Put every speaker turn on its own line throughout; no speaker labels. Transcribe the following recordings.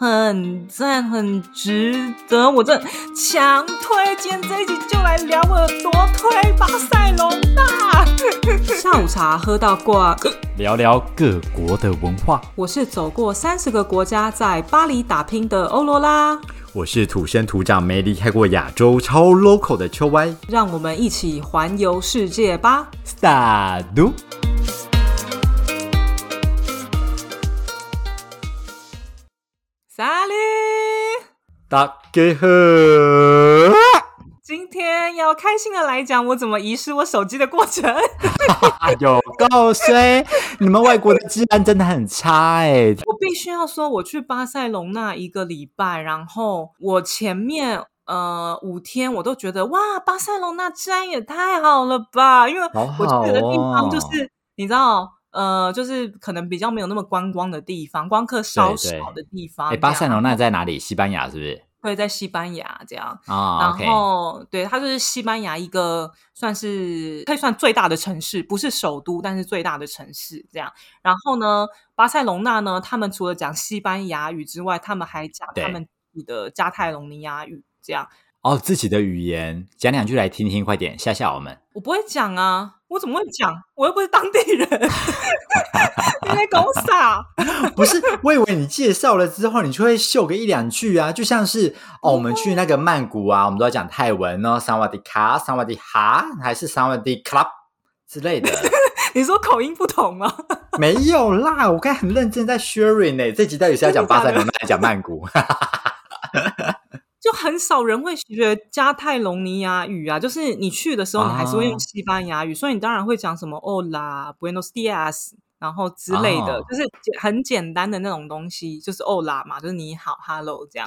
很赞，很值得。我这强推荐这一集就来聊我有多推巴塞隆纳。下午茶喝到挂，
聊聊各国的文化。
我是走过三十个国家，在巴黎打拼的欧罗拉。
我是土生土长没离开过亚洲、超 local 的秋歪。
让我们一起环游世界吧
！Start。大家好，
今天要开心的来讲我怎么遗失我手机的过程。
有够衰！你们外国的治安真的很差哎。
我必须要说，我去巴塞隆那一个礼拜，然后我前面呃五天我都觉得哇，巴塞隆那治安也太好了吧？因为我去的地方就是你知道。呃，就是可能比较没有那么观光的地方，观客稍少的地方。
哎，巴塞罗那在哪里？西班牙是不是？
会在西班牙这样啊。然后，对，它就是西班牙一个算是可以算最大的城市，不是首都，但是最大的城市这样。然后呢，巴塞隆那呢，他们除了讲西班牙语之外，他们还讲他们自己的加泰隆尼亚语这样。
哦，自己的语言讲两句来听听，快点吓吓我们。
我不会讲啊，我怎么会讲？我又不是当地人，你在搞啥？
不是，我以为你介绍了之后，你就会秀个一两句啊，就像是哦，我们去那个曼谷啊，我们都要讲泰文哦，萨瓦迪卡、萨瓦迪哈，还是萨瓦迪 club 之类的。
你说口音不同吗？
没有啦，我刚才很认真在 sharing 呢。这集到底是要讲巴塞罗那，还是讲曼谷？
就很少人会学加泰隆尼亚语啊，就是你去的时候，你还是会用西班牙语，所以你当然会讲什么 Hola Buenos Dias，然后之类的，就是很简单的那种东西，就是 Hola 嘛，就是你好，Hello 这样。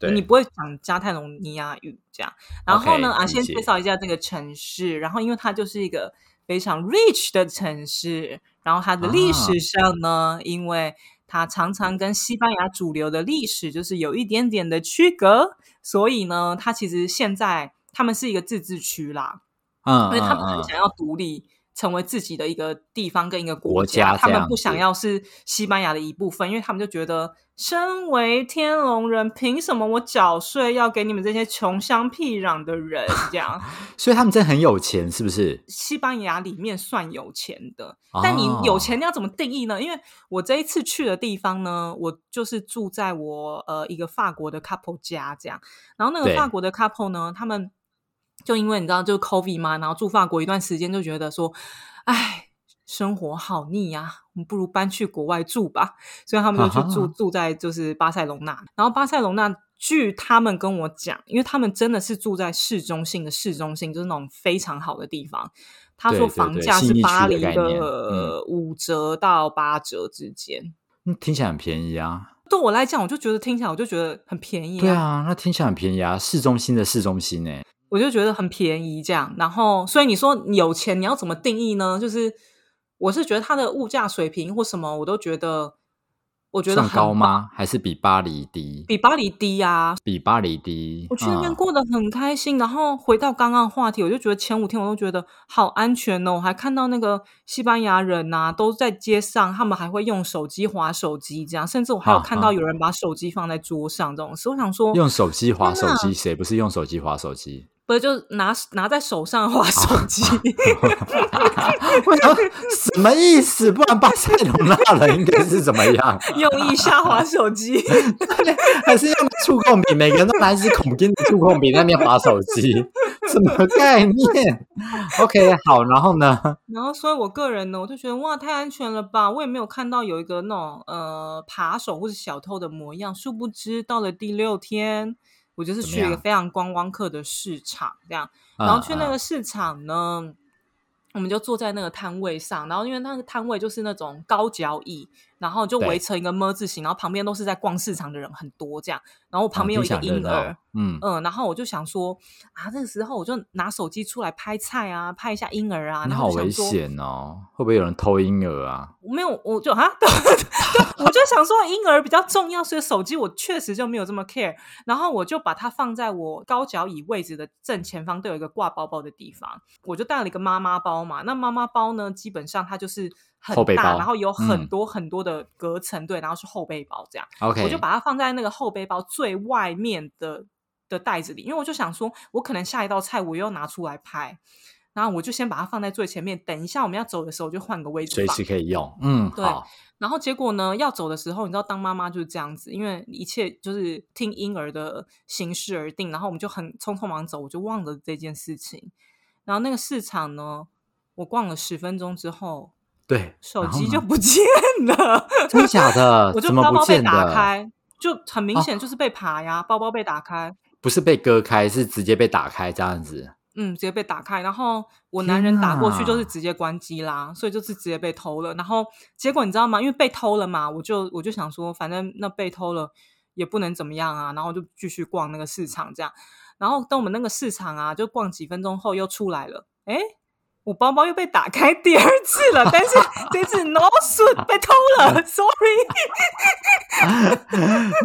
对，
你不会讲加泰隆尼亚语这样。然后呢，啊，先介绍一下这个城市，然后因为它就是一个非常 rich 的城市，然后它的历史上呢，因为它常常跟西班牙主流的历史就是有一点点的区隔。所以呢，它其实现在他们是一个自治区啦，嗯，因为他们很想要独立，成为自己的一个地方跟一个国家，他们不想要是西班牙的一部分，因为他们就觉得。身为天龙人，凭什么我缴税要给你们这些穷乡僻壤的人？这样，
所以他们真的很有钱，是不是？
西班牙里面算有钱的，但你有钱你要怎么定义呢？因为我这一次去的地方呢，我就是住在我呃一个法国的 couple 家，这样。然后那个法国的 couple 呢，他们就因为你知道，就 COVID 嘛，然后住法国一段时间，就觉得说，哎。生活好腻呀，我们不如搬去国外住吧。所以他们就去住住在就是巴塞隆纳。然后巴塞隆纳，据他们跟我讲，因为他们真的是住在市中心的市中心，就是那种非常好的地方。他说房价是巴黎的五折到八折之间。
听起来很便宜啊。
对我来讲，我就觉得听起来我就觉得很便宜。
对啊，那听起来很便宜啊，市中心的市中心呢，
我就觉得很便宜。这样，然后所以你说有钱，你要怎么定义呢？就是。我是觉得它的物价水平或什么，我都觉得，我觉得很
高吗？还是比巴黎低？
比巴黎低呀，
比巴黎低。
我去那边过得很开心，然后回到刚刚话题，我就觉得前五天我都觉得好安全哦。我还看到那个西班牙人呐，都在街上，他们还会用手机划手机，这样，甚至我还有看到有人把手机放在桌上这种事。我想说，
用手机划手机，谁不是用手机划手机？
不是，就拿拿在手上划手机。
什么意思？不然巴塞隆那人应该是怎么样？
用一下划手机，
还是用触控笔？每个人都拿一支孔钉的触控笔那边划手机，什么概念？OK，好，然后呢？
然后，所以我个人呢，我就觉得哇，太安全了吧！我也没有看到有一个那种呃扒手或者小偷的模样。殊不知，到了第六天。我就是去一个非常观光客的市场，这样，然后去那个市场呢，我们就坐在那个摊位上，然后因为那个摊位就是那种高脚椅。然后就围成一个么字形，然后旁边都是在逛市场的人很多这样，然后旁边有一个婴儿，嗯嗯，然后我就想说啊，这个时候我就拿手机出来拍菜啊，拍一下婴儿啊，
你好危险哦，会不会有人偷婴儿啊？
没有，我就啊，我就想说婴儿比较重要，所以手机我确实就没有这么 care，然后我就把它放在我高脚椅位置的正前方，都有一个挂包包的地方，我就带了一个妈妈包嘛，那妈妈包呢，基本上它就是。很大，然后有很多很多的隔层，对，然后是后背包这样。
OK，
我就把它放在那个后背包最外面的的袋子里，因为我就想说，我可能下一道菜我又拿出来拍，然后我就先把它放在最前面，等一下我们要走的时候就换个位置，
随时可以用。嗯，
对。然后结果呢，要走的时候，你知道，当妈妈就是这样子，因为一切就是听婴儿的形式而定，然后我们就很匆匆忙走，我就忘了这件事情。然后那个市场呢，我逛了十分钟之后。
对，
手机就不见了，
真的假的？
我就包包被打开，就很明显就是被爬呀，包包被打开，
不是被割开，是直接被打开这样子。
嗯，直接被打开，然后我男人打过去就是直接关机啦，所以就是直接被偷了。然后结果你知道吗？因为被偷了嘛，我就我就想说，反正那被偷了也不能怎么样啊，然后就继续逛那个市场这样。然后等我们那个市场啊，就逛几分钟后又出来了，哎。我包包又被打开第二次了，但是 这次 no suit 被偷了，sorry。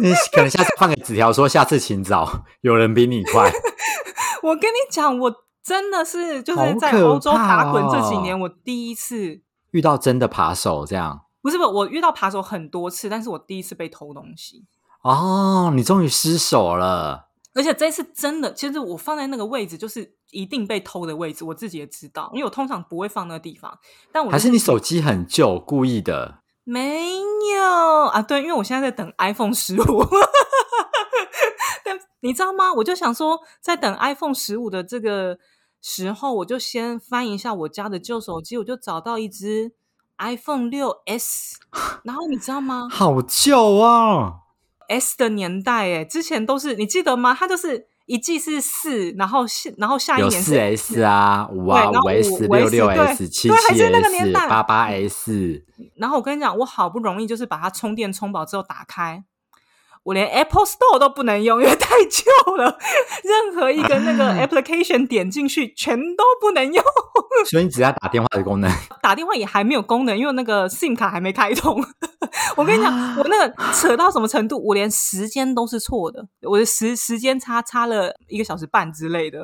你可能下次放个纸条说下次请早，有人比你快。
我跟你讲，我真的是就是在欧洲打滚这几年，我第一次
遇到真的扒手这样。
不是不，我遇到扒手很多次，但是我第一次被偷东西。
哦，你终于失手了。
而且这次真的，其实我放在那个位置就是一定被偷的位置，我自己也知道，因为我通常不会放那个地方。但我
还是你手机很旧，故意的？
没有啊，对，因为我现在在等 iPhone 十五。但你知道吗？我就想说，在等 iPhone 十五的这个时候，我就先翻一下我家的旧手机，我就找到一只 iPhone 六 S。然后你知道吗？
好旧啊
！S 的年代哎，之前都是你记得吗？它就是一季是四，然后下然后下一年
四 S 啊，五啊五 S 六六 S 七七 S 八八 S。
然后我跟你讲，我好不容易就是把它充电充饱之后打开。我连 Apple Store 都不能用，因为太旧了。任何一个那个 application 点进去，全都不能用。
所以你只要打电话的功能，
打电话也还没有功能，因为那个 SIM 卡还没开通。我跟你讲，我那个扯到什么程度，我连时间都是错的，我的时时间差差了一个小时半之类的。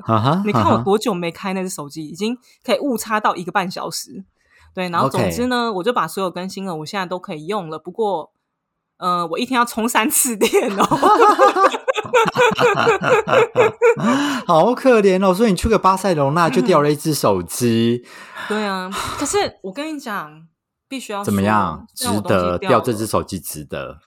你看我多久没开那只手机，已经可以误差到一个半小时。对，然后总之呢，我就把所有更新了，我现在都可以用了。不过。呃，我一天要充三次电哦，
好可怜哦。所以你去个巴塞罗那就掉了一只手机，
对啊。可是我跟你讲，必须要
怎么样？值得掉这只手机，值得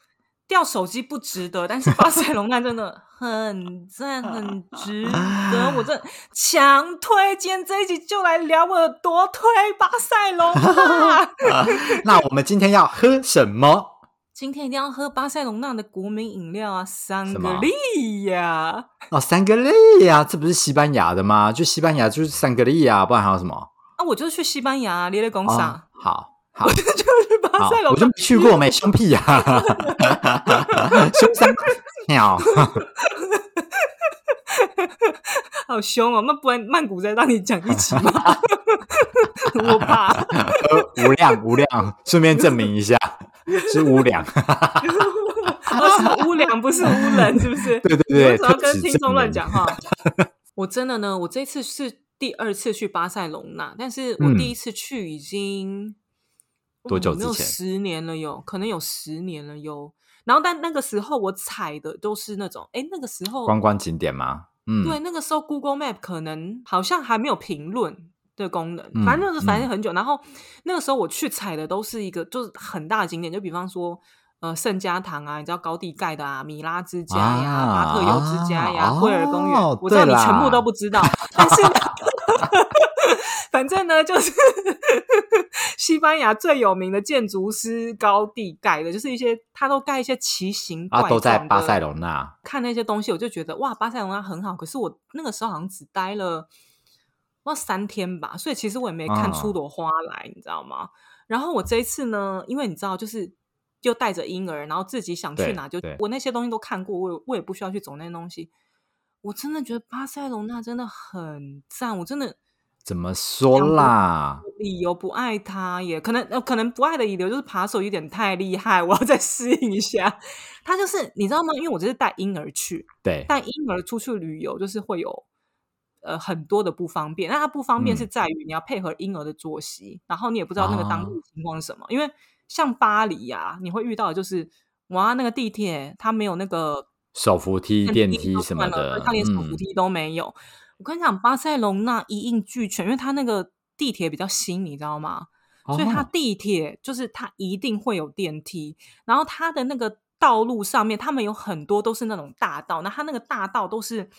掉手机不值得，但是巴塞罗那真的很赞，很值得。我这强推荐这一集就来聊我多推巴塞罗那。
那我们今天要喝什么？
今天一定要喝巴塞隆纳的国民饮料啊，三格利呀！
哦，三格利呀，这不是西班牙的吗？就西班牙就是三格利呀，不然还有什么？
啊，我就是去西班牙，列列工厂。
好，好，
我就去巴塞隆，
我就去过没？凶屁呀！凶三鸟，
好凶哦！那不然曼谷再让你讲一集吗？我怕。
无量无量，顺便证明一下。是无良，
是无良，不是无人，是不是？
对 对对，
不要跟听众乱讲话。我真的呢，我这次是第二次去巴塞隆纳，但是我第一次去已经
多久之前？
十年了，有可能有十年了，有。然后，但那个时候我踩的都是那种，哎，那个时候
观光景点吗？嗯，
对，那个时候 Google Map 可能好像还没有评论。的功能，反正就是反正很久。然后那个时候我去踩的都是一个就是很大的景点，就比方说呃圣家堂啊，你知道高地盖的啊，米拉之家呀，巴特尤之家呀，惠尔公园，我知道你全部都不知道，但是 反正呢，就是 西班牙最有名的建筑师高地盖的，就是一些他都盖一些奇形怪状
都在巴塞隆那。
看那些东西，我就觉得哇，巴塞隆那很好。可是我那个时候好像只待了。要三天吧，所以其实我也没看出朵花来，你知道吗？然后我这一次呢，因为你知道，就是就带着婴儿，然后自己想去哪就我那些东西都看过，我我也不需要去走那些东西。我真的觉得巴塞隆那真的很赞，我真的
怎么说啦？
理由不爱他，也可能呃，可能不爱的理由就是扒手有点太厉害，我要再适应一下。他就是你知道吗？因为我这是带婴儿去，
对，
带婴儿出去旅游就是会有。呃很多的不方便。那它不方便是在于你要配合婴儿的作息，然后你也不知道那个当地情况是什么。因为像巴黎呀，你会遇到的就是哇，那个地铁它没有那个
手扶梯、电梯什么的，
它连手扶梯都没有。我跟你讲，巴塞隆那一应俱全，因为它那个地铁比较新，你知道吗？所以它地铁就是它一定会有电梯，然后它的那个道路上面，他们有很多都是那种大道，那它那个大道都是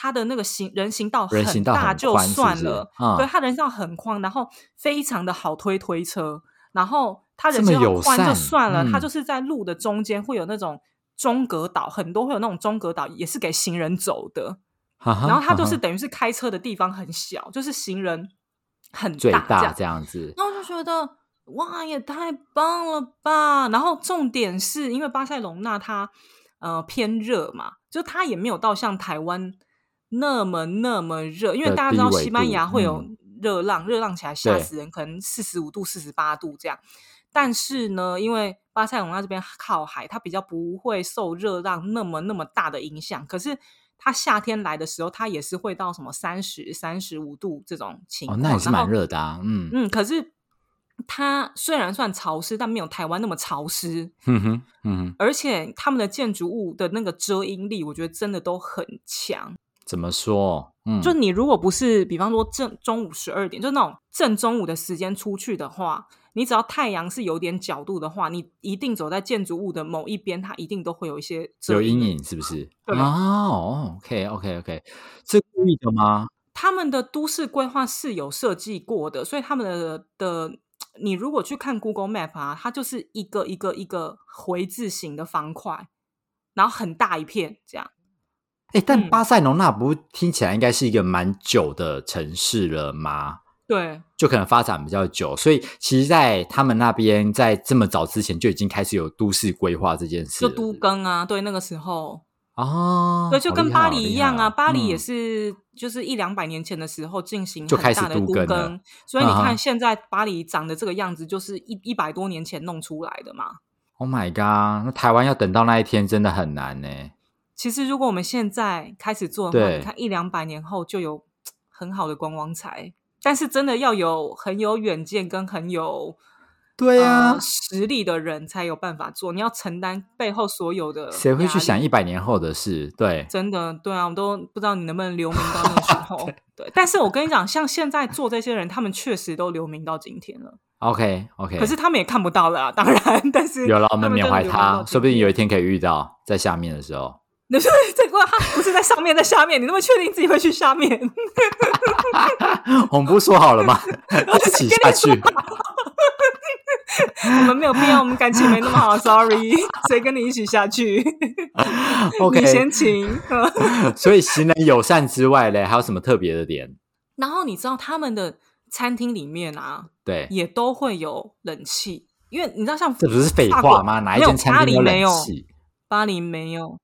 它的那个行人行道很大就算了，对，它人行道很宽，然后非常的好推推车，然后它人行道宽就算了，它就是在路的中间会有那种中隔岛，很多会有那种中隔岛，也是给行人走的，然后它就是等于是开车的地方很小，就是行人。很
大这样子，
然后就觉得哇，也太棒了吧！然后重点是因为巴塞隆纳它呃偏热嘛，就它也没有到像台湾那么那么热，因为大家知道西班牙会有热浪，热浪起来吓死人，可能四十五度、四十八度这样。但是呢，因为巴塞隆纳这边靠海，它比较不会受热浪那么那么大的影响，可是。它夏天来的时候，它也是会到什么三十三十五度这种情况，
那也是蛮热的啊。嗯
嗯，可是它虽然算潮湿，但没有台湾那么潮湿。
嗯哼嗯哼，
而且他们的建筑物的那个遮阴力，我觉得真的都很强。
怎么说？嗯，
就你如果不是，比方说正中午十二点，就那种正中午的时间出去的话。你只要太阳是有点角度的话，你一定走在建筑物的某一边，它一定都会有一些
有阴影，是不是？哦，OK，OK，OK，是故意的吗？
他们的都市规划是有设计过的，所以他们的的，你如果去看 Google Map 啊，它就是一个一个一个回字形的方块，然后很大一片这样。
哎，但巴塞隆纳不听起来应该是一个蛮久的城市了吗？
对，
就可能发展比较久，所以其实，在他们那边，在这么早之前就已经开始有都市规划这件事，
就都更啊，对，那个时候。
哦，
对，就跟巴黎一样啊，巴黎也是，就是一两百年前的时候进行很大的都更，所以你看现在巴黎长的这个样子，就是一一百多年前弄出来的嘛。
Oh my god，那台湾要等到那一天真的很难呢。
其实，如果我们现在开始做的话，你看一两百年后就有很好的观光财。但是真的要有很有远见跟很有
对啊
实力的人才有办法做，你要承担背后所有的。
谁会去想一百年后的事？对，
真的对啊，我都不知道你能不能留名到那个时候。对，但是我跟你讲，像现在做这些人，他们确实都留名到今天了。
OK OK，
可是他们也看不到了，啊当然，但是
有了，我们缅怀他，说不定有一天可以遇到在下面的时候。
你说这个它不是在上面，在下面，你那么确定自己会去下面？
我们不说好了吗？一起下去。
我们没有必要，我们感情没那么好。Sorry，谁跟你一起下去
？OK，
你先请。
所以行人友善之外嘞，还有什么特别的点？
然后你知道他们的餐厅里面啊，
对，
也都会有冷气，因为你知道像
这不是废话吗？哪一间餐厅
没有
冷气？
巴黎没有。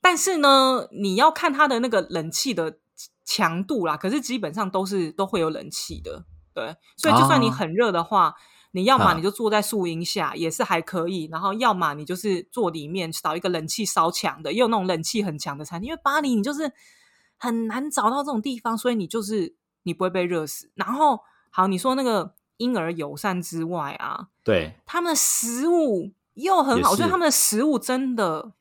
但是呢，你要看它的那个冷气的强度啦。可是基本上都是都会有冷气的，对。所以就算你很热的话，你要么你就坐在树荫下，也是还可以。然后要么你就是坐里面找一个冷气稍强的，也有那种冷气很强的餐厅。因为巴黎你就是很难找到这种地方，所以你就是你不会被热死。然后好，你说那个婴儿友善之外啊，
对，
他们的食物又很好，所以他们的食物真的。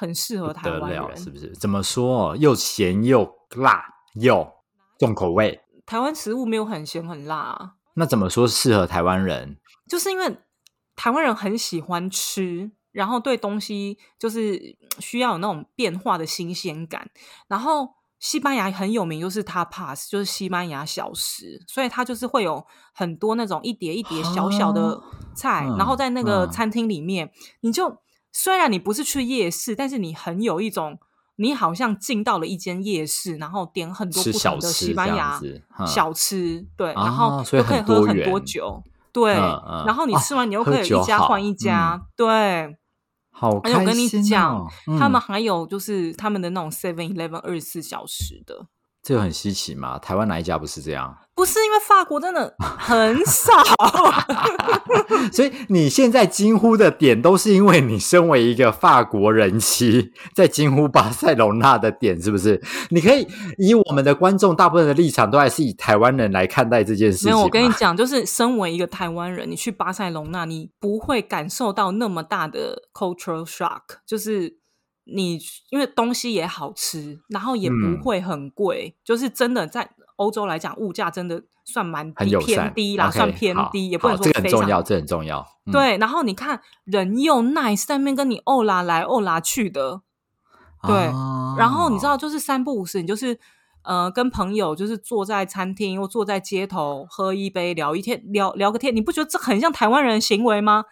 很适合台湾人，
是不是？怎么说？又咸又辣又重口味。
台湾食物没有很咸很辣，
那怎么说适合台湾人？
就是因为台湾人很喜欢吃，然后对东西就是需要有那种变化的新鲜感。然后西班牙很有名，就是 tapas，就是西班牙小食，所以它就是会有很多那种一碟一碟小小的菜，然后在那个餐厅里面，你就。虽然你不是去夜市，但是你很有一种，你好像进到了一间夜市，然后点很多不同的西班牙小吃，对，然后又可以喝很多酒，对，然后你吃完你又可以一家换一家，对，
好。
而且我跟你讲，他们还有就是他们的那种 Seven Eleven 二十四小时的，
这个很稀奇嘛？台湾哪一家不是这样？
不是因为法国真的很少，
所以你现在惊呼的点都是因为你身为一个法国人妻，在惊呼巴塞隆纳的点，是不是？你可以以我们的观众大部分的立场，都还是以台湾人来看待这件事情。
没有，我跟你讲，就是身为一个台湾人，你去巴塞隆纳，你不会感受到那么大的 cultural shock，就是你因为东西也好吃，然后也不会很贵，就是真的在。欧洲来讲，物价真的算蛮低，偏低啦，算偏低，也不能说
非常重要，这很重要。
对，然后你看人又 nice，在那边跟你欧拉来欧拉去的，对。然后你知道，就是三不五时，你就是呃，跟朋友就是坐在餐厅或坐在街头喝一杯，聊一天，聊聊个天，你不觉得这很像台湾人的行为吗？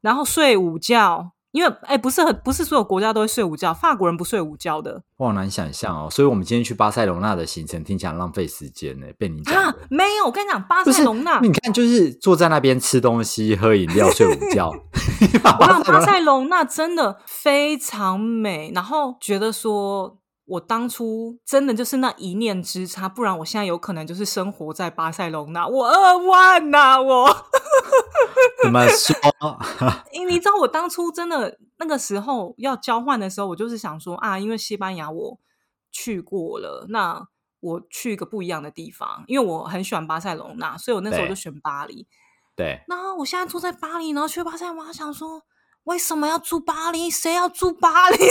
然后睡午觉。因为哎，不是很不是所有国家都会睡午觉，法国人不睡午觉的，
我好难想象哦。所以，我们今天去巴塞隆纳的行程听起来浪费时间呢。被你讲，
没有，我跟你讲，巴塞隆纳，
你看，就是坐在那边吃东西、喝饮料、睡午觉。
巴塞隆纳真的非常美，然后觉得说。我当初真的就是那一念之差，不然我现在有可能就是生活在巴塞隆纳。我二万呐，我
怎么说？
因为你知道，我当初真的那个时候要交换的时候，我就是想说啊，因为西班牙我去过了，那我去一个不一样的地方，因为我很喜欢巴塞隆纳，所以我那时候就选巴黎。
对。
然后我现在住在巴黎，然后去巴塞隆纳，想说。为什么要住巴黎？谁要住巴黎？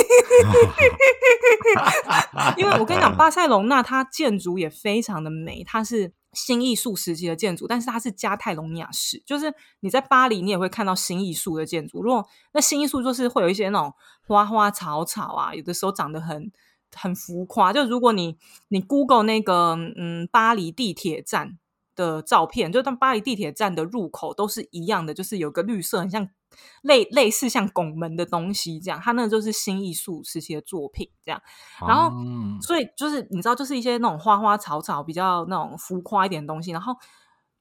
因为我跟你讲，巴塞隆纳它建筑也非常的美，它是新艺术时期的建筑，但是它是加泰隆尼亚式，就是你在巴黎你也会看到新艺术的建筑。如果那新艺术就是会有一些那种花花草草啊，有的时候长得很很浮夸。就如果你你 Google 那个嗯巴黎地铁站的照片，就当巴黎地铁站的入口都是一样的，就是有个绿色，很像。类类似像拱门的东西，这样，它那个就是新艺术时期的作品，这样。然后，所以就是你知道，就是一些那种花花草草比较那种浮夸一点的东西。然后，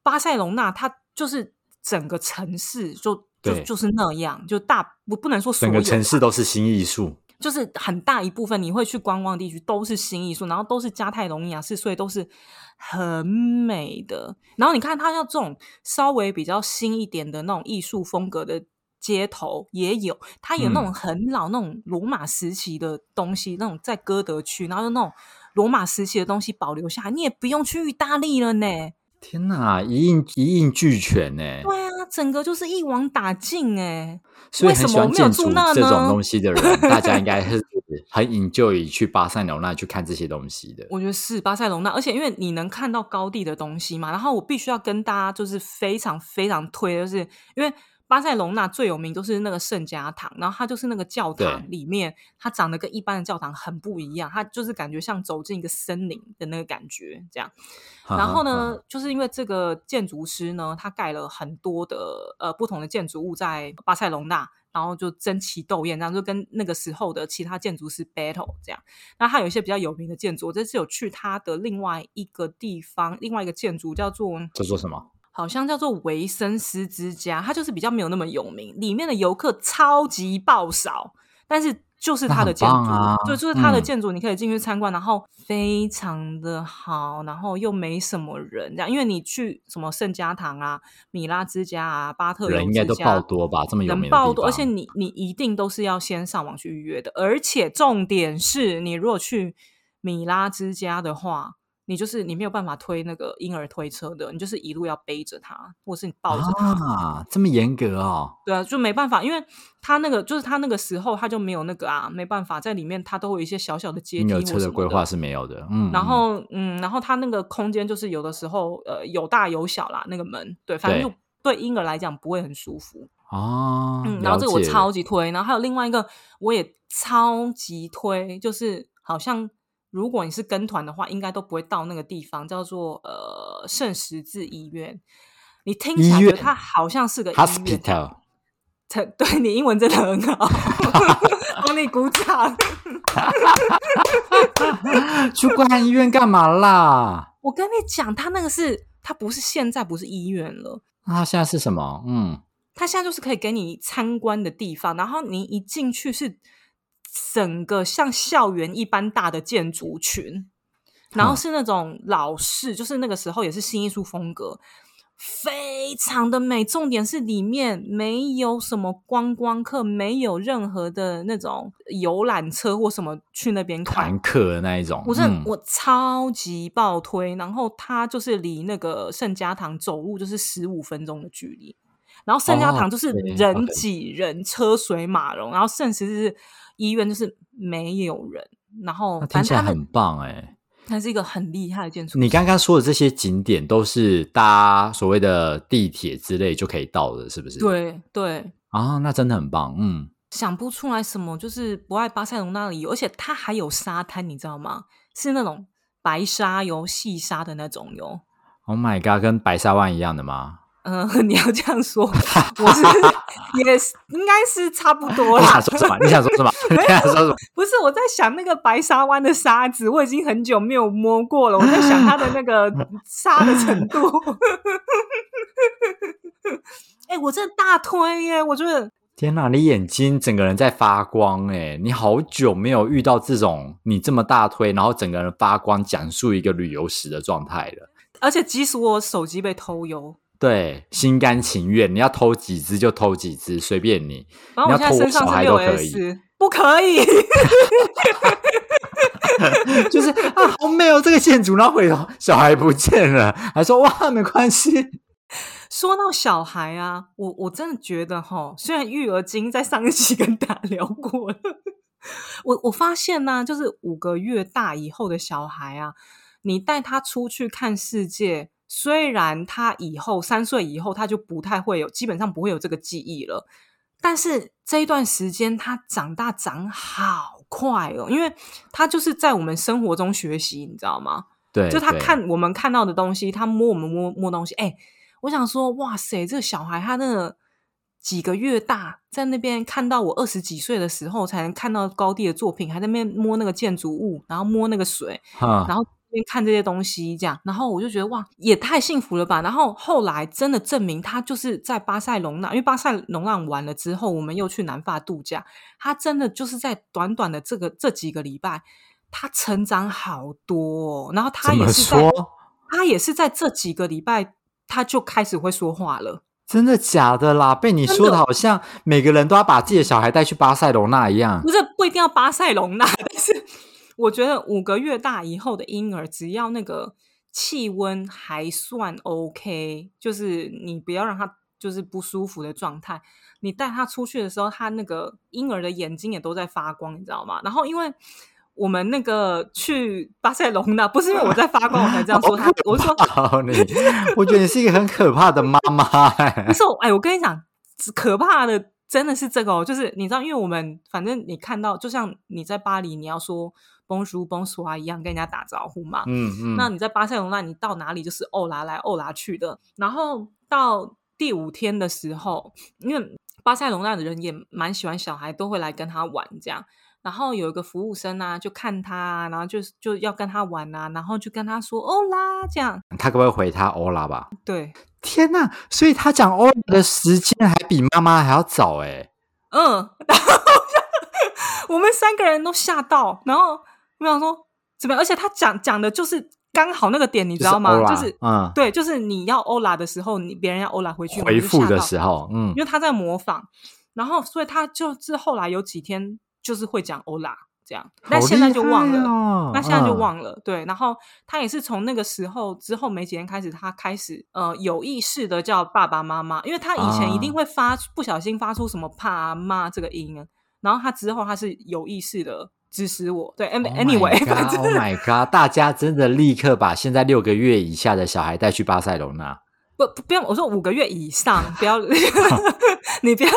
巴塞隆纳它就是整个城市就就就是那样，就大不不能说
整个城市都是新艺术，
就是很大一部分你会去观光地区都是新艺术，然后都是加泰隆尼亚是，所以都是很美的。然后你看它要这种稍微比较新一点的那种艺术风格的。街头也有，它有那种很老那种罗马时期的东西，那种在歌德区，然后那种罗马时期的东西保留下来，你也不用去意大利了呢。
天哪，一应一应俱全呢。
对啊，整个就是一网打尽哎。
所以很喜欢建筑这种东西的人，大家应该是很引咎于去巴塞隆那去看这些东西的。
我觉得是巴塞隆那，而且因为你能看到高地的东西嘛，然后我必须要跟大家就是非常非常推，就是因为。巴塞隆纳最有名都是那个圣家堂，然后它就是那个教堂里面，它长得跟一般的教堂很不一样，它就是感觉像走进一个森林的那个感觉，这样。然后呢，就是因为这个建筑师呢，他盖了很多的呃不同的建筑物在巴塞隆纳，然后就争奇斗艳，然后就跟那个时候的其他建筑师 battle 这样。那他有一些比较有名的建筑，我这次有去他的另外一个地方，另外一个建筑叫做
叫做什么？
好像叫做维森斯之家，它就是比较没有那么有名，里面的游客超级爆少，但是就是它的建筑，对，就是它的建筑，你可以进去参观，然后非常的好，然后又没什么人，这样，因为你去什么圣家堂啊、米拉之家啊、巴特
人应该都爆多吧，这么有名
爆多，而且你你一定都是要先上网去预约的，而且重点是你如果去米拉之家的话。你就是你没有办法推那个婴儿推车的，你就是一路要背着他，或是你抱着
他，这么严格哦？
对啊，就没办法，因为他那个就是他那个时候他就没有那个啊，没办法在里面，他都会有一些小小的阶梯。婴儿
车的规划是没有的，嗯。
然后嗯，然后他那个空间就是有的时候呃有大有小啦，那个门对，反正就对婴儿来讲不会很舒服
哦。
嗯，然后这个我超级推，然后还有另外一个我也超级推，就是好像。如果你是跟团的话，应该都不会到那个地方，叫做呃圣十字医院。你听起来它好像是个
hospital。
对你英文真的很好，帮你鼓掌。
去观医院干嘛啦？
我跟你讲，他那个是，他不是现在不是医院了。
那他现在是什么？嗯，
他现在就是可以给你参观的地方，然后你一进去是。整个像校园一般大的建筑群，然后是那种老式，就是那个时候也是新艺术风格。非常的美，重点是里面没有什么观光客，没有任何的那种游览车或什么去那边
团客的那一种。
我是我超级爆推，然后它就是离那个圣家堂走路就是十五分钟的距离，然后圣家堂就是人挤人，车水马龙，然后圣十字医院就是没有人，然后
听起来很棒哎。
它是一个很厉害的建筑。
你刚刚说的这些景点都是搭所谓的地铁之类就可以到的，是不是？
对对
啊，那真的很棒。嗯，
想不出来什么，就是不爱巴塞隆那里，而且它还有沙滩，你知道吗？是那种白沙油、细沙的那种油。
Oh my god，跟白沙湾一样的吗？
嗯，你要这样说，我是 也是应该是差不多
啦。你想说什么？你想说什么？你想说什么？
不是我在想那个白沙湾的沙子，我已经很久没有摸过了。我在想它的那个沙的程度。哎，我真的大推耶！我觉得
天哪，你眼睛整个人在发光哎！你好久没有遇到这种你这么大推，然后整个人发光，讲述一个旅游史的状态了。
而且即使我手机被偷油。
对，心甘情愿，你要偷几只就偷几只，随便你。
然后我
现在
身上是六 S，不可以。
就是啊，好美哦，这个建筑。然后回头小孩不见了，还说哇，没关系。
说到小孩啊，我我真的觉得哈，虽然育儿经在上一期跟大家聊过了，我我发现呢，就是五个月大以后的小孩啊，你带他出去看世界。虽然他以后三岁以后他就不太会有，基本上不会有这个记忆了，但是这一段时间他长大长好快哦，因为他就是在我们生活中学习，你知道吗？
对，
就他看我们看到的东西，他摸我们摸摸东西。哎，我想说，哇塞，这个小孩他那个几个月大，在那边看到我二十几岁的时候才能看到高地的作品，还在那边摸那个建筑物，然后摸那个水，然后。看这些东西，这样，然后我就觉得哇，也太幸福了吧！然后后来真的证明他就是在巴塞隆那，因为巴塞隆那完了之后，我们又去南法度假。他真的就是在短短的这个这几个礼拜，他成长好多。然后他也是在，他也是在这几个礼拜，他就开始会说话了。
真的假的啦？被你说的好像每个人都要把自己的小孩带去巴塞隆那一样。
不是，不一定要巴塞隆那，但是。我觉得五个月大以后的婴儿，只要那个气温还算 OK，就是你不要让他就是不舒服的状态，你带他出去的时候，他那个婴儿的眼睛也都在发光，你知道吗？然后因为我们那个去巴塞隆那，不是因为我在发光我才这样说他，我说
你，我觉得你是一个很可怕的妈妈。
不是，哎，我跟你讲，可怕的真的是这个哦，就是你知道，因为我们反正你看到，就像你在巴黎，你要说。崩叔崩叔啊，一样跟人家打招呼嘛。
嗯嗯。
那你在巴塞隆那，你到哪里就是欧拉来欧拉去的。然后到第五天的时候，因为巴塞隆那的人也蛮喜欢小孩，都会来跟他玩这样。然后有一个服务生啊，就看他，然后就就要跟他玩啊，然后就跟他说欧拉这样。
他可不可以回他欧拉吧？
对。
天呐！所以他讲欧拉的时间还比妈妈还要早哎。
嗯。然后我们三个人都吓到，然后。我想说怎么样？而且他讲讲的就是刚好那个点，你知道吗？就是嗯，对，就是你要欧拉的时候，你别人要欧拉回去
回复的时候，嗯，
因为他在模仿，然后所以他就是后来有几天就是会讲欧拉这样，但现在就忘了，那现在就忘了。对，然后他也是从那个时候之后没几天开始，他开始呃有意识的叫爸爸妈妈，因为他以前一定会发不小心发出什么怕妈这个音，然后他之后他是有意识的。支持我，对，anyway，Oh
my god！大家真的立刻把现在六个月以下的小孩带去巴塞隆纳。
不，不用，我说五个月以上，不要，你不要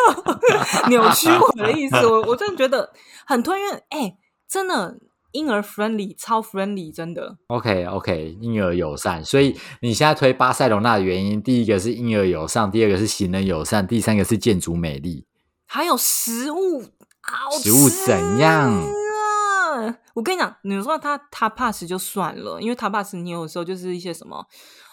扭曲我的意思。我我真的觉得很推，因为哎，真的婴儿 friendly，超 friendly，真的。
OK，OK，婴儿友善。所以你现在推巴塞罗那的原因，第一个是婴儿友善，第二个是行人友善，第三个是建筑美丽，
还有食物好
食物怎样？
我跟你讲，你说他他 pass 就算了，因为他 pass 你有时候就是一些什么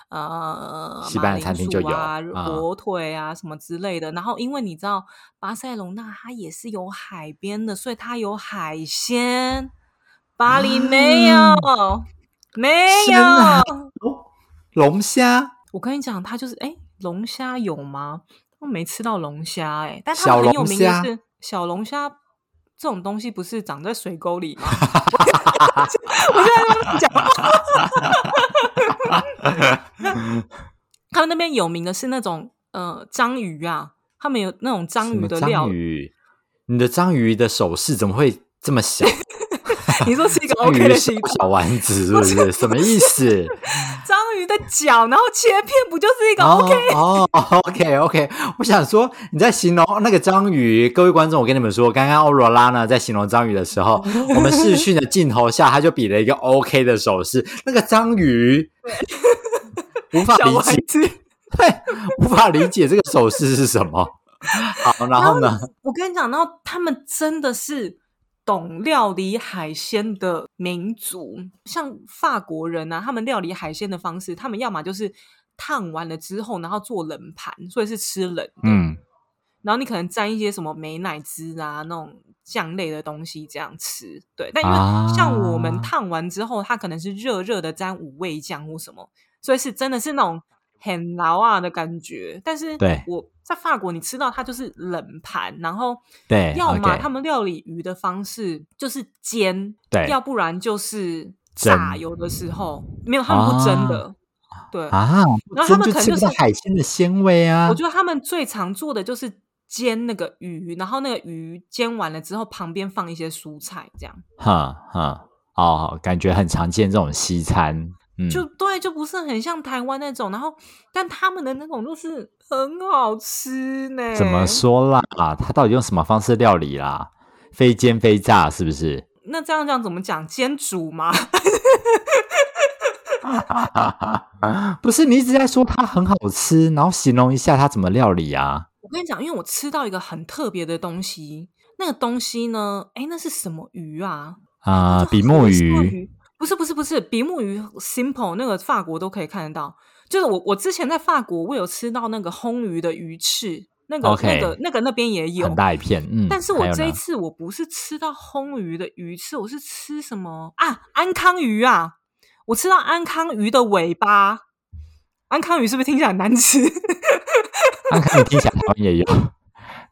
呃，
西班牙餐厅就有
啊，火腿啊什么之类的。然后因为你知道巴塞隆那它也是有海边的，所以它有海鲜。巴黎没有，没有。
龙虾、
我跟你讲，它就是哎，龙虾有吗？我没吃到龙虾哎，但它很有名的是小龙虾这种东西，不是长在水沟里吗？我现在在讲，他们那边有名的是那种呃章鱼啊，他们有那种章鱼的料
章，鱼？你的章鱼的手势怎么会这么小？
你说是一个 OK 的形状，
小丸子 是不是？什么意思？
章鱼的脚，然后切片，不就是一个
哦
OK？
哦，OK OK，我想说你在形容那个章鱼，各位观众，我跟你们说，刚刚欧罗拉呢在形容章鱼的时候，我们视讯的镜头下，他就比了一个 OK 的手势，那个章鱼无法理解，对，无法理解这个手势是什么。好，然后呢？
我跟你讲，然后他们真的是懂料理海鲜的民族，像法国人啊，他们料理海鲜的方式，他们要么就是烫完了之后，然后做冷盘，所以是吃冷的。
嗯，
然后你可能沾一些什么美乃滋啊那种酱类的东西这样吃，对。但因
啊
为像我们烫完之后，它可能是热热的沾五味酱或什么，所以是真的是那种很牢啊的感觉。但是
对
我在法国，你吃到它就是冷盘，然后
对
要么他们料理鱼的方式就是煎，
对
要不然就是炸。有的时候没有，他们不蒸的，对。
啊，
然后他们可能就是
海鲜的鲜味啊
我。觉得他们最常做的就是煎那个鱼，然后那个鱼煎完了之后，旁边放一些蔬菜，这样、
哈哈，哦，感觉很常见这种西餐，嗯，
就对，就不是很像台湾那种。然后，但他们的那种就是很好吃呢。
怎么？说啦？它到底用什么方式料理啦？非煎非炸是不是？
那这样这样怎么讲？煎煮吗？
不是，你一直在说它很好吃，然后形容一下它怎么料理啊？
我跟你讲，因为我吃到一个很特别的东西，那个东西呢，哎，那是什么鱼啊？
啊、
就
比目鱼，
不是不是不是比目鱼，simple 那个法国都可以看得到。就是我我之前在法国，我有吃到那个烘鱼的鱼翅，那个那个那个那边也有
很。大一片，嗯。
但是我
有
这一次我不是吃到烘鱼的鱼翅，我是吃什么啊？安康鱼啊！我吃到安康鱼的尾巴。安康鱼是不是听起来很难吃？
安康鱼听起来好像也有。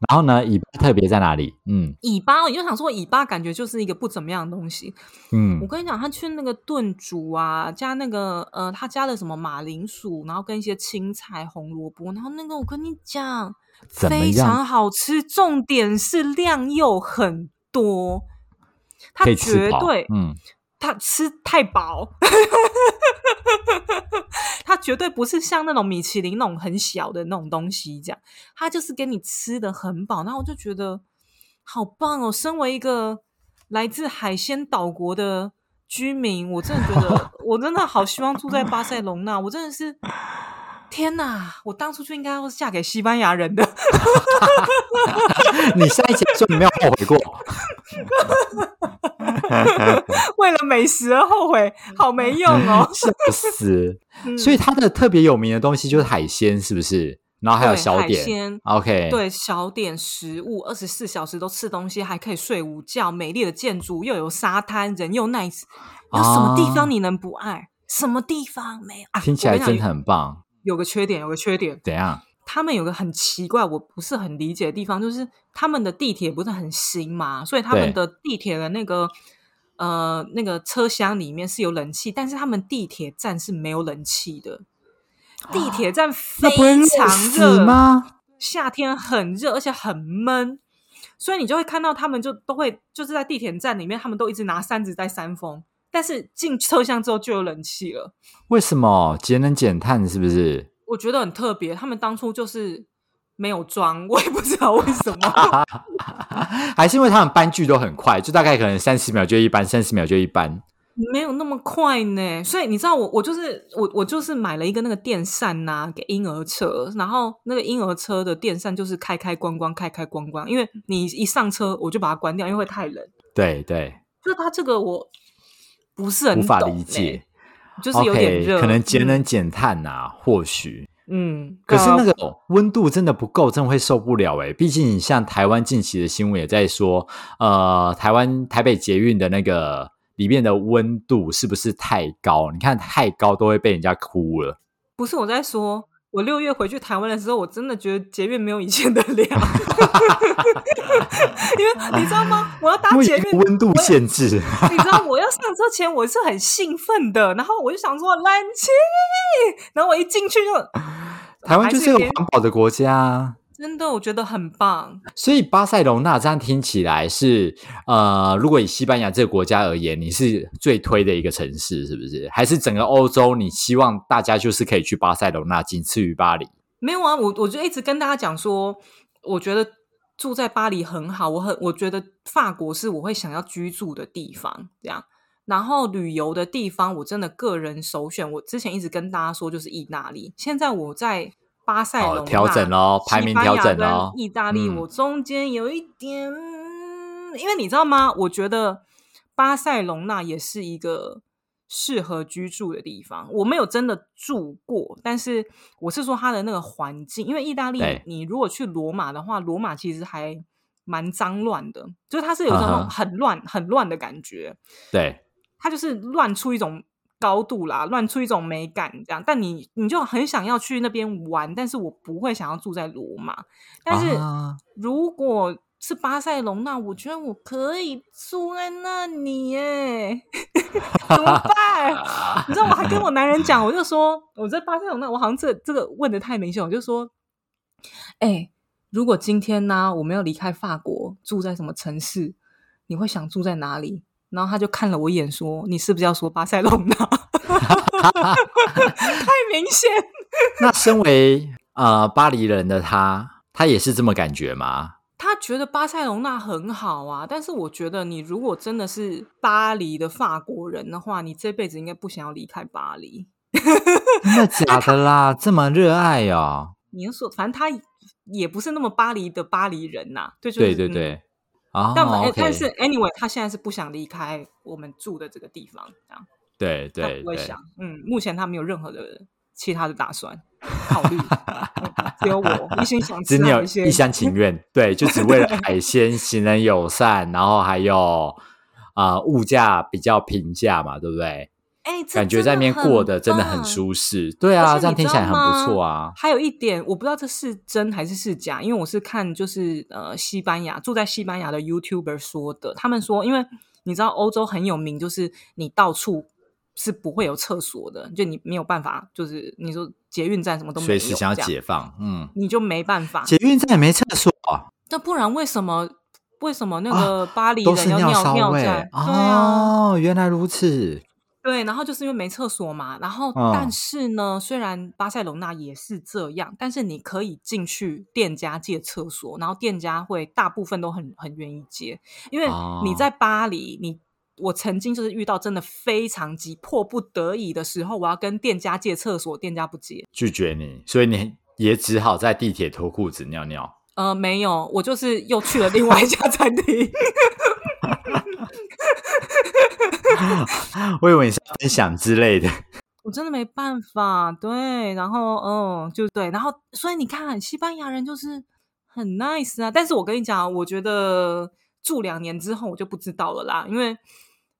然后呢，尾巴特别在哪里？嗯
尾巴，我就想说尾巴感觉就是一个不怎么样的东西。嗯我
嗯，
跟你讲，他去那个炖煮啊，加那个呃，他加了什么马铃薯，然后跟一些青菜、红萝卜，然后那个我跟你讲，非常好吃，重点是量又很多，它
可以吃饱
绝对，
嗯，
他吃太饱，绝对不是像那种米其林那种很小的那种东西，这样，它就是给你吃的很饱，然后我就觉得好棒哦！身为一个来自海鲜岛国的居民，我真的觉得，我真的好希望住在巴塞隆纳，我真的是。天哪！我当初就应该要嫁给西班牙人的。
你上一集说你没有后悔过，
为了美食而后悔，好没用哦。
笑死！
嗯
所以它的特别有名的东西就是海鲜，是不是？然后还有小点
鲜
，OK，，
对小点食物，二十四小时都吃东西，还可以睡午觉。美丽的建筑，又有沙滩，人又 nice，有什么地
啊
方你能不爱？什么地方没有？啊、
听起来真的很棒。
有有个缺点，有个缺点，
怎样？
他们有个很奇怪，我不是很理解的地方，就是他们的地铁不是很新嘛，所以他们的地铁的那个呃那个车厢里面是有冷气，但是他们地铁站是没有冷气的。地铁站非常
热吗？
夏天很热，而且很闷，所以你就会看到他们就都会就是在地铁站里面，他们都一直拿扇子在扇风，但是进车厢之后就有冷气了。
为什么节能减碳？是不是？
我觉得很特别，他们当初就是没有装，我也不知道为什么。
还是因为他们搬剧都很快，就大概可能三十秒就一班，三十秒就一班。
没有那么快呢，所以你知道我我就是我我就是买了一个那个电扇呐、给婴儿车，然后那个婴儿车的电扇就是开开关关开开关关，因为你一上车我就把它关掉，因为会太冷。
对对，
就是它这个我不是很
无法理解
欸，就是有点
可能节能减碳呐、或许。
嗯，
可是那个温度真的不够，真的会受不了诶。毕竟你像台湾近期的新闻也在说，呃，台湾台北捷运的那个里面的温度是不是太高？你看太高都会被人家哭了。
不是我在说，我六月回去台湾的时候，我真的觉得捷运没有以前的凉，因为你知道吗？我要搭捷运
温度限制，
你知道我要上车前我是很兴奋的，然后我就想说冷气，然后我一进去就，
台湾就是个环保的国家。
真的，我觉得很棒。
所以巴塞隆纳这样听起来是，呃，如果以西班牙这个国家而言，你是最推的一个城市，是不是？还是整个欧洲，你希望大家就是可以去巴塞隆纳，仅次于巴黎？
没有啊，我我就一直跟大家讲说，我觉得住在巴黎很好，我很我觉得法国是我会想要居住的地方，这样。然后旅游的地方，我真的个人首选，我之前一直跟大家说就是意大利。现在我在。巴塞隆
调整喽，排名调整喽。
意大利，我中间有一点，因为你知道吗？我觉得巴塞隆那也是一个适合居住的地方。我没有真的住过，但是我是说它的那个环境。因为意大利，你如果去罗马的话，罗马其实还蛮脏乱的，就是它是有那种很乱、很乱的感觉。
对，
它就是乱出一种。高度啦，乱出一种美感这样，但你你就很想要去那边玩，但是我不会想要住在罗马。但是如果是巴塞隆那，我觉得我可以住在那里耶，怎么办？你知道我还跟我男人讲，我就说我在巴塞隆那，我好像这这个问的太明显，我就说，哎，如果今天呢，我们要离开法国，住在什么城市，你会想住在哪里？然后他就看了我一眼，说：“你是不是要说巴塞隆纳？太明显。
那身为呃巴黎人的他，他也是这么感觉吗？
他觉得巴塞隆纳很好啊，但是我觉得你如果真的是巴黎的法国人的话，你这辈子应该不想要离开巴黎。
真的假的啦？这么热爱哦？
你要说，反正他也不是那么巴黎的巴黎人呐。对
对对对。
但但是，anyway，他现在是不想离开我们住的这个地方，这样。
对对，
不会想，嗯，目前他没有任何的其他的打算考虑，只有我一心想 吃，
只有一厢情愿，对，就只为了海鲜，行人友善，然后还有啊，物价比较平价嘛，对不对？
哎，
感觉在那边过得真的很舒适，对啊，这样听起来很不错啊。
还有一点，我不知道这是真还是是假，因为我是看就是呃西班牙住在西班牙的 YouTuber 说的，他们说，因为你知道欧洲很有名，就是你到处是不会有厕所的，就你没有办法，就是你说捷运站什么都没有，
随时想要解放，嗯，
你就没办法，
捷运站也没厕所，
那不然为什么为什么那个巴黎人要尿尿在？
哦，原来如此。
对，然后就是因为没厕所嘛，然后但是呢，虽然巴塞隆纳也是这样，但是你可以进去店家借厕所，然后店家会大部分都很很愿意借，因为你在巴黎，你我曾经就是遇到真的非常急迫不得已的时候，我要跟店家借厕所，店家不借，
拒绝你，所以你也只好在地铁脱裤子尿尿。
呃，没有，我就是又去了另外一家餐厅。
我以为你是分享之类的，
我真的没办法。对，然后嗯，就对，然后所以你看，西班牙人就是很 nice 啊。但是我跟你讲，我觉得住两年之后我就不知道了啦，因为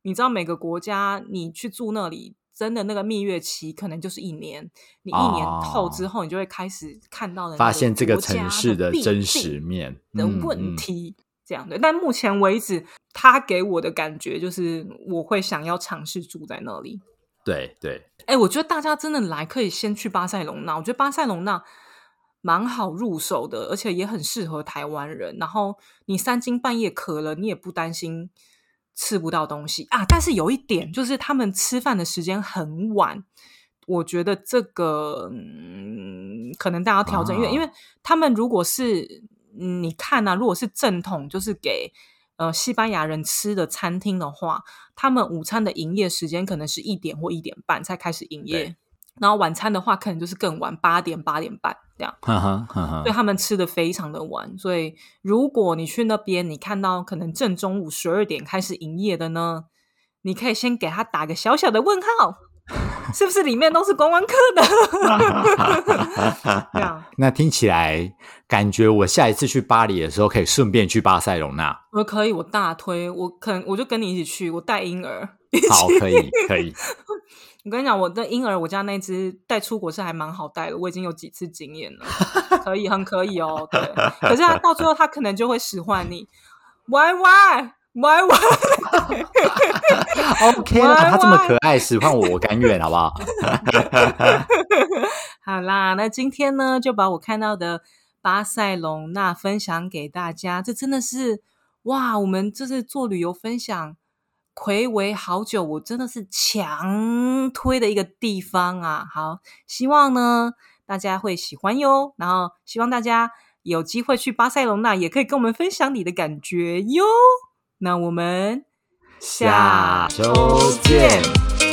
你知道每个国家你去住那里，真的那个蜜月期可能就是一年。你一年后之后，你就会开始看到的，
发现这
个
城市的真实面
的问题。这样的，但目前为止，他给我的感觉就是我会想要尝试住在那里。
对对，
哎，我觉得大家真的来可以先去巴塞隆纳，我觉得巴塞隆纳蛮好入手的，而且也很适合台湾人。然后你三更半夜渴了，你也不担心吃不到东西啊。但是有一点就是，他们吃饭的时间很晚，我觉得这个嗯，可能大家要调整，因为因为他们如果是。你看啊，如果是正统，就是给呃西班牙人吃的餐厅的话，他们午餐的营业时间可能是一点或一点半才开始营业，然后晚餐的话可能就是更晚，八点八点半这样。所以他们吃的非常的晚。所以如果你去那边，你看到可能正中午十二点开始营业的呢，你可以先给他打个小小的问号。是不是里面都是观光客的？这样，
那听起来感觉我下一次去巴黎的时候，可以顺便去巴塞隆那。
我可以，我大推，我可能我就跟你一起去，我带婴儿。
好，可以，可以。
我跟你讲，我的婴儿，我家那只带出国是还蛮好带的，我已经有几次经验了，可以，很可以哦。对，可是他到最后，他可能就会使唤你，Y Y Y Y。
OK 了，他这么可爱，使唤我，我甘愿，好不好？
好啦，那今天呢，就把我看到的巴塞隆那分享给大家。这真的是哇，我们这是做旅游分享。魁违好久，我真的是强推的一个地方啊！好，希望呢大家会喜欢哟。然后希望大家有机会去巴塞隆那，也可以跟我们分享你的感觉哟。那我们
下周见。